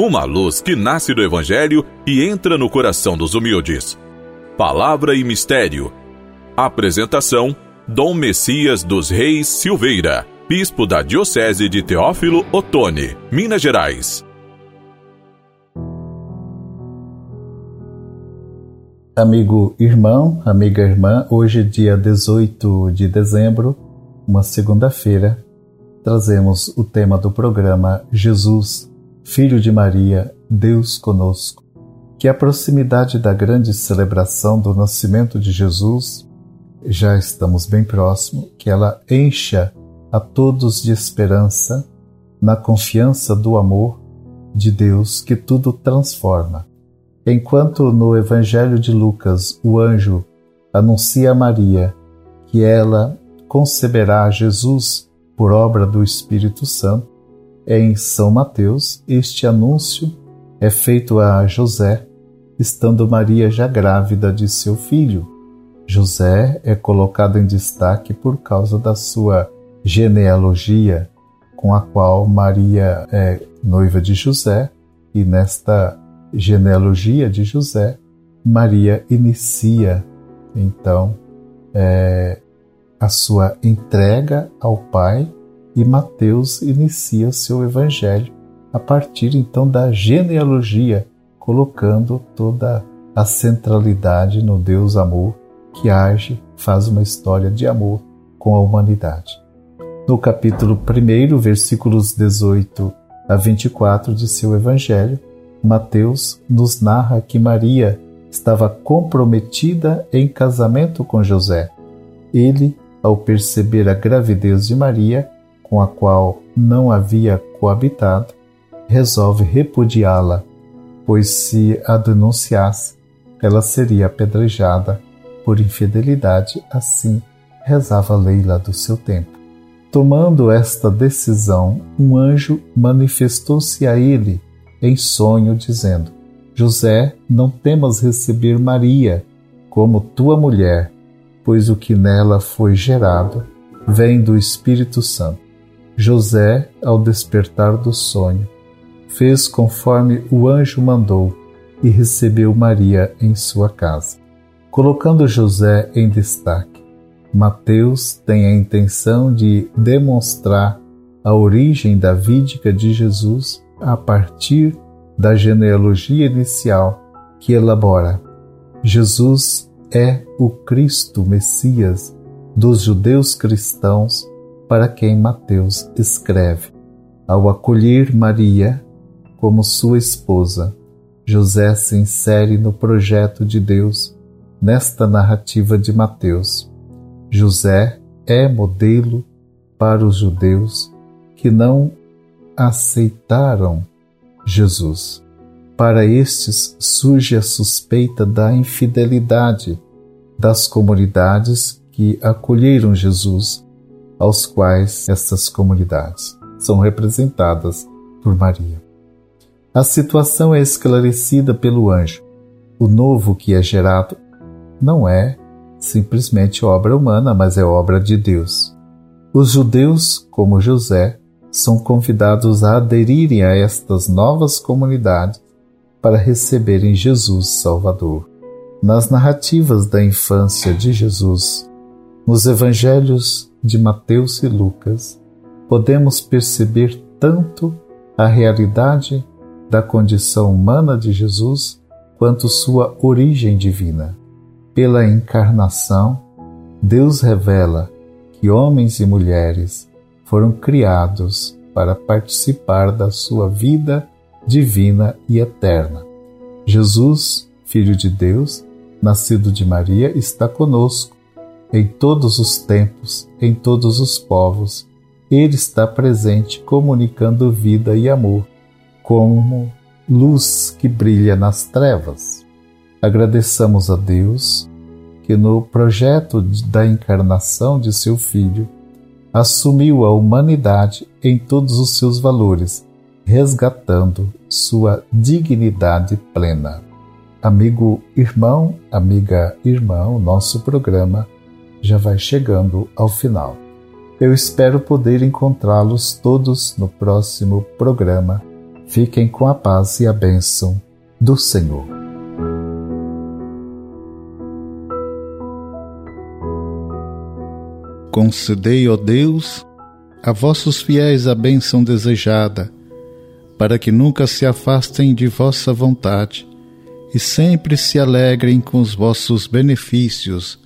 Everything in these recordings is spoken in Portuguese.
uma luz que nasce do Evangelho e entra no coração dos humildes. Palavra e Mistério. Apresentação: Dom Messias dos Reis Silveira, Bispo da Diocese de Teófilo Otoni, Minas Gerais. Amigo irmão, amiga irmã, hoje, dia 18 de dezembro, uma segunda-feira, trazemos o tema do programa Jesus Filho de Maria, Deus conosco. Que a proximidade da grande celebração do nascimento de Jesus, já estamos bem próximo, que ela encha a todos de esperança, na confiança do amor de Deus que tudo transforma. Enquanto no Evangelho de Lucas o anjo anuncia a Maria que ela conceberá Jesus por obra do Espírito Santo, em São Mateus, este anúncio é feito a José, estando Maria já grávida de seu filho. José é colocado em destaque por causa da sua genealogia, com a qual Maria é noiva de José, e nesta genealogia de José, Maria inicia então é, a sua entrega ao Pai e Mateus inicia seu evangelho a partir então da genealogia, colocando toda a centralidade no Deus amor que age, faz uma história de amor com a humanidade. No capítulo 1, versículos 18 a 24 de seu evangelho, Mateus nos narra que Maria estava comprometida em casamento com José. Ele, ao perceber a gravidez de Maria, com a qual não havia coabitado, resolve repudiá-la, pois se a denunciasse, ela seria apedrejada por infidelidade, assim rezava Leila do seu tempo. Tomando esta decisão, um anjo manifestou-se a ele em sonho, dizendo: José, não temas receber Maria como tua mulher, pois o que nela foi gerado vem do Espírito Santo. José, ao despertar do sonho, fez conforme o anjo mandou e recebeu Maria em sua casa. Colocando José em destaque, Mateus tem a intenção de demonstrar a origem davídica de Jesus a partir da genealogia inicial que elabora. Jesus é o Cristo Messias dos judeus cristãos para quem Mateus escreve. Ao acolher Maria como sua esposa, José se insere no projeto de Deus nesta narrativa de Mateus. José é modelo para os judeus que não aceitaram Jesus. Para estes surge a suspeita da infidelidade das comunidades que acolheram Jesus aos quais essas comunidades são representadas por Maria. A situação é esclarecida pelo anjo. O novo que é gerado não é simplesmente obra humana, mas é obra de Deus. Os judeus, como José, são convidados a aderirem a estas novas comunidades para receberem Jesus Salvador. Nas narrativas da infância de Jesus, nos evangelhos de Mateus e Lucas, podemos perceber tanto a realidade da condição humana de Jesus quanto sua origem divina. Pela encarnação, Deus revela que homens e mulheres foram criados para participar da sua vida divina e eterna. Jesus, Filho de Deus, nascido de Maria, está conosco em todos os tempos, em todos os povos. Ele está presente, comunicando vida e amor, como luz que brilha nas trevas. Agradeçamos a Deus que, no projeto da encarnação de seu Filho, assumiu a humanidade em todos os seus valores, resgatando sua dignidade plena. Amigo irmão, amiga irmão, nosso programa já vai chegando ao final. Eu espero poder encontrá-los todos no próximo programa. Fiquem com a paz e a bênção do Senhor. Concedei, ó Deus, a vossos fiéis a bênção desejada, para que nunca se afastem de vossa vontade e sempre se alegrem com os vossos benefícios.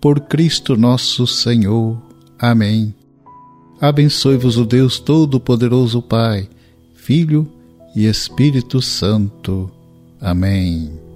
Por Cristo nosso Senhor. Amém. Abençoe-vos o Deus Todo-Poderoso Pai, Filho e Espírito Santo. Amém.